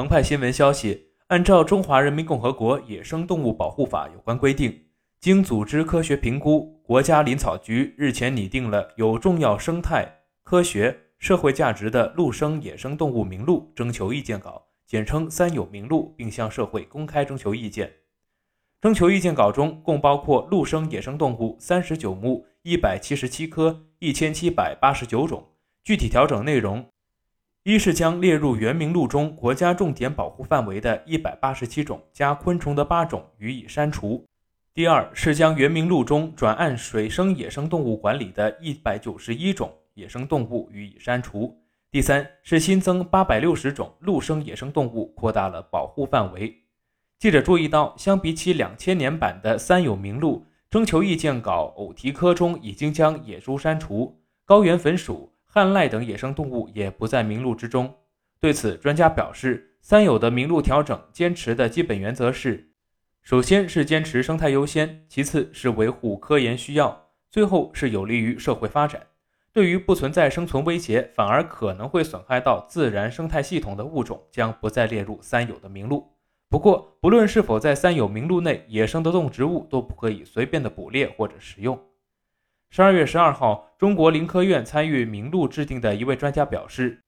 澎湃新闻消息，按照《中华人民共和国野生动物保护法》有关规定，经组织科学评估，国家林草局日前拟定了有重要生态、科学、社会价值的陆生野生动物名录征求意见稿，简称“三有名录”，并向社会公开征求意见。征求意见稿中共包括陆生野生动物三十九目、一百七十七科、一千七百八十九种，具体调整内容。一是将列入原名录中国家重点保护范围的一百八十七种加昆虫的八种予以删除；第二是将原名录中转按水生野生动物管理的一百九十一种野生动物予以删除；第三是新增八百六十种陆生野生动物，扩大了保护范围。记者注意到，相比起两千年版的三有名录，征求意见稿偶蹄科中已经将野猪删除，高原粉鼠。旱赖等野生动物也不在名录之中。对此，专家表示，三有的名录调整坚持的基本原则是：首先是坚持生态优先，其次是维护科研需要，最后是有利于社会发展。对于不存在生存威胁，反而可能会损害到自然生态系统的物种，将不再列入三有的名录。不过，不论是否在三有名录内，野生的动植物都不可以随便的捕猎或者食用。十二月十二号，中国林科院参与名录制定的一位专家表示，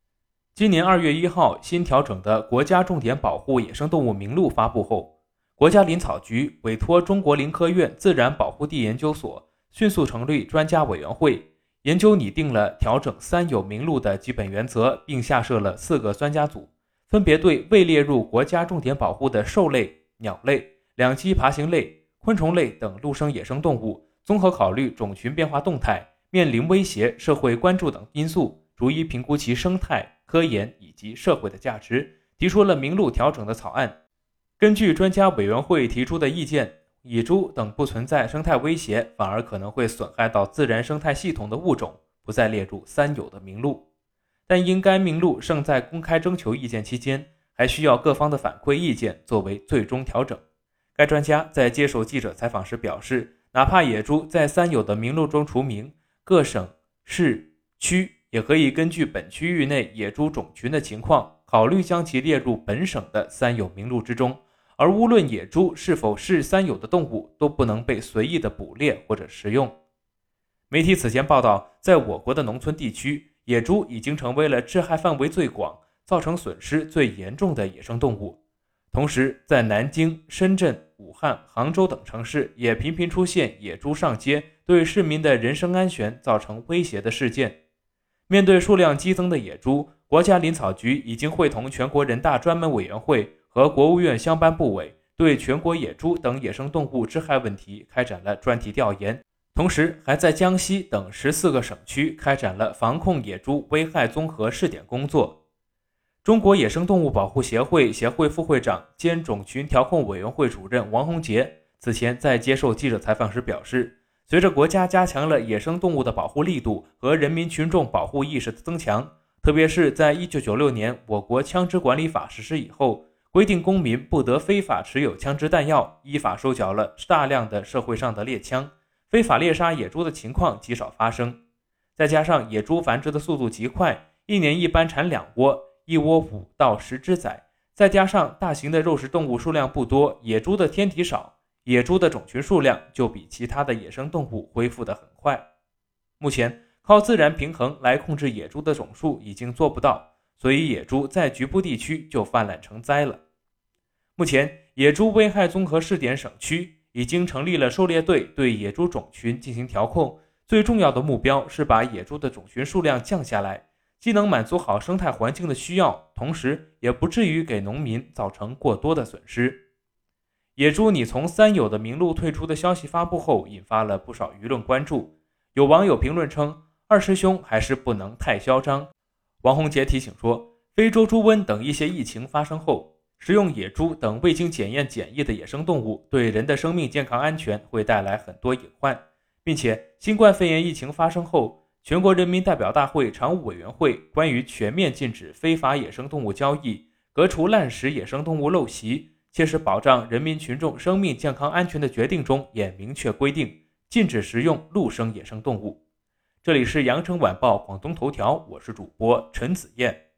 今年二月一号新调整的国家重点保护野生动物名录发布后，国家林草局委托中国林科院自然保护地研究所迅速成立专家委员会，研究拟定了调整三有名录的基本原则，并下设了四个专家组，分别对未列入国家重点保护的兽类、鸟类、两栖爬行类、昆虫类等陆生野生动物。综合考虑种群变化动态、面临威胁、社会关注等因素，逐一评估其生态、科研以及社会的价值，提出了名录调整的草案。根据专家委员会提出的意见，野猪等不存在生态威胁，反而可能会损害到自然生态系统的物种，不再列入三有的名录。但因该名录尚在公开征求意见期间，还需要各方的反馈意见作为最终调整。该专家在接受记者采访时表示。哪怕野猪在三有的名录中除名，各省市区也可以根据本区域内野猪种群的情况，考虑将其列入本省的三有名录之中。而无论野猪是否是三有的动物，都不能被随意的捕猎或者食用。媒体此前报道，在我国的农村地区，野猪已经成为了致害范围最广、造成损失最严重的野生动物。同时，在南京、深圳、汉、杭州等城市，也频频出现野猪上街，对市民的人身安全造成威胁的事件。面对数量激增的野猪，国家林草局已经会同全国人大专门委员会和国务院相关部委，对全国野猪等野生动物致害问题开展了专题调研，同时还在江西等十四个省区开展了防控野猪危害综合试点工作。中国野生动物保护协会协会副会长兼种群调控委员会主任王洪杰此前在接受记者采访时表示，随着国家加强了野生动物的保护力度和人民群众保护意识的增强，特别是在一九九六年我国枪支管理法实施以后，规定公民不得非法持有枪支弹药，依法收缴了大量的社会上的猎枪，非法猎杀野猪的情况极少发生。再加上野猪繁殖的速度极快，一年一般产两窝。一窝五到十只仔，再加上大型的肉食动物数量不多，野猪的天敌少，野猪的种群数量就比其他的野生动物恢复得很快。目前靠自然平衡来控制野猪的总数已经做不到，所以野猪在局部地区就泛滥成灾了。目前野猪危害综合试点省区已经成立了狩猎队，对野猪种群进行调控，最重要的目标是把野猪的种群数量降下来。既能满足好生态环境的需要，同时也不至于给农民造成过多的损失。野猪拟从三有的名录退出的消息发布后，引发了不少舆论关注。有网友评论称：“二师兄还是不能太嚣张。”王洪杰提醒说：“非洲猪瘟等一些疫情发生后，食用野猪等未经检验检疫的野生动物，对人的生命健康安全会带来很多隐患，并且新冠肺炎疫情发生后。”全国人民代表大会常务委员会关于全面禁止非法野生动物交易、革除滥食野生动物陋习、切实保障人民群众生命健康安全的决定中也明确规定，禁止食用陆生野生动物。这里是羊城晚报广东头条，我是主播陈子燕。